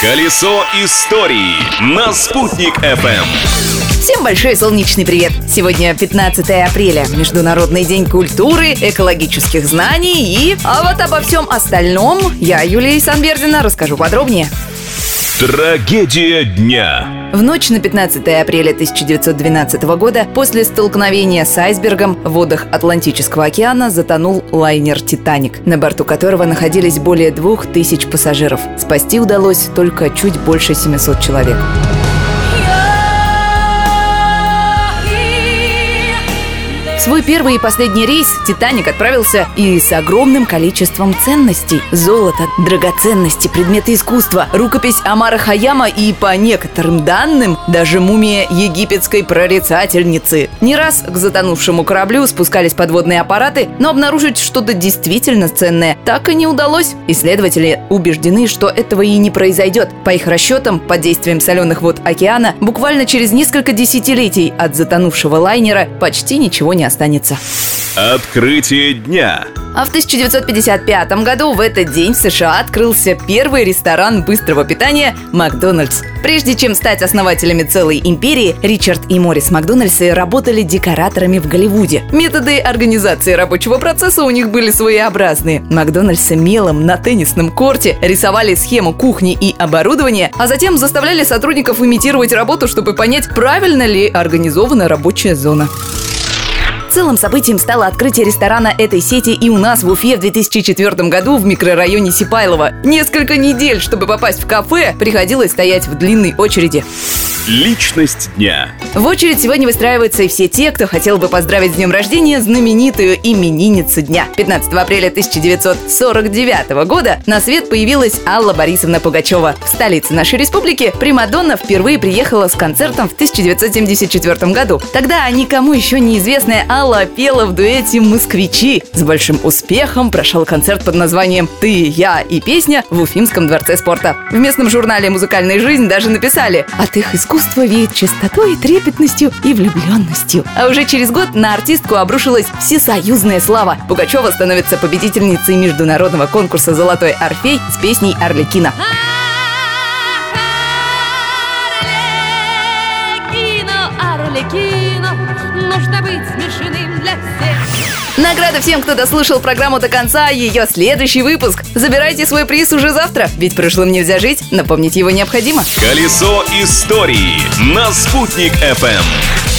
Колесо истории на «Спутник FM». Всем большой солнечный привет! Сегодня 15 апреля, Международный день культуры, экологических знаний и... А вот обо всем остальном я, Юлия Санбердина, расскажу подробнее. Трагедия дня. В ночь на 15 апреля 1912 года после столкновения с айсбергом в водах Атлантического океана затонул лайнер «Титаник», на борту которого находились более двух тысяч пассажиров. Спасти удалось только чуть больше 700 человек. Свой первый и последний рейс «Титаник» отправился и с огромным количеством ценностей. Золото, драгоценности, предметы искусства, рукопись Амара Хаяма и, по некоторым данным, даже мумия египетской прорицательницы. Не раз к затонувшему кораблю спускались подводные аппараты, но обнаружить что-то действительно ценное так и не удалось. Исследователи убеждены, что этого и не произойдет. По их расчетам, под действием соленых вод океана, буквально через несколько десятилетий от затонувшего лайнера почти ничего не останется. Открытие дня. А в 1955 году в этот день в США открылся первый ресторан быстрого питания «Макдональдс». Прежде чем стать основателями целой империи, Ричард и Морис Макдональдсы работали декораторами в Голливуде. Методы организации рабочего процесса у них были своеобразные. Макдональдсы мелом на теннисном корте рисовали схему кухни и оборудования, а затем заставляли сотрудников имитировать работу, чтобы понять, правильно ли организована рабочая зона. Целым событием стало открытие ресторана этой сети и у нас в Уфе в 2004 году в микрорайоне Сипайлово. Несколько недель, чтобы попасть в кафе, приходилось стоять в длинной очереди. Личность дня. В очередь сегодня выстраиваются и все те, кто хотел бы поздравить с днем рождения знаменитую именинницу дня. 15 апреля 1949 года на свет появилась Алла Борисовна Пугачева. В столице нашей республики Примадонна впервые приехала с концертом в 1974 году. Тогда никому еще неизвестная Алла пела в дуэте «Москвичи». С большим успехом прошел концерт под названием «Ты, я и песня» в Уфимском дворце спорта. В местном журнале «Музыкальная жизнь» даже написали «От их искусства веет чистотой, трепетностью и влюбленностью». А уже через год на артистку обрушилась всесоюзная слава. Пугачева становится победительницей международного конкурса «Золотой Орфей» с песней «Арлекина». Арлекино, нужно Награда всем, кто дослушал программу до конца, ее следующий выпуск. Забирайте свой приз уже завтра, ведь прошлым нельзя жить, напомнить его необходимо. Колесо истории на «Спутник FM».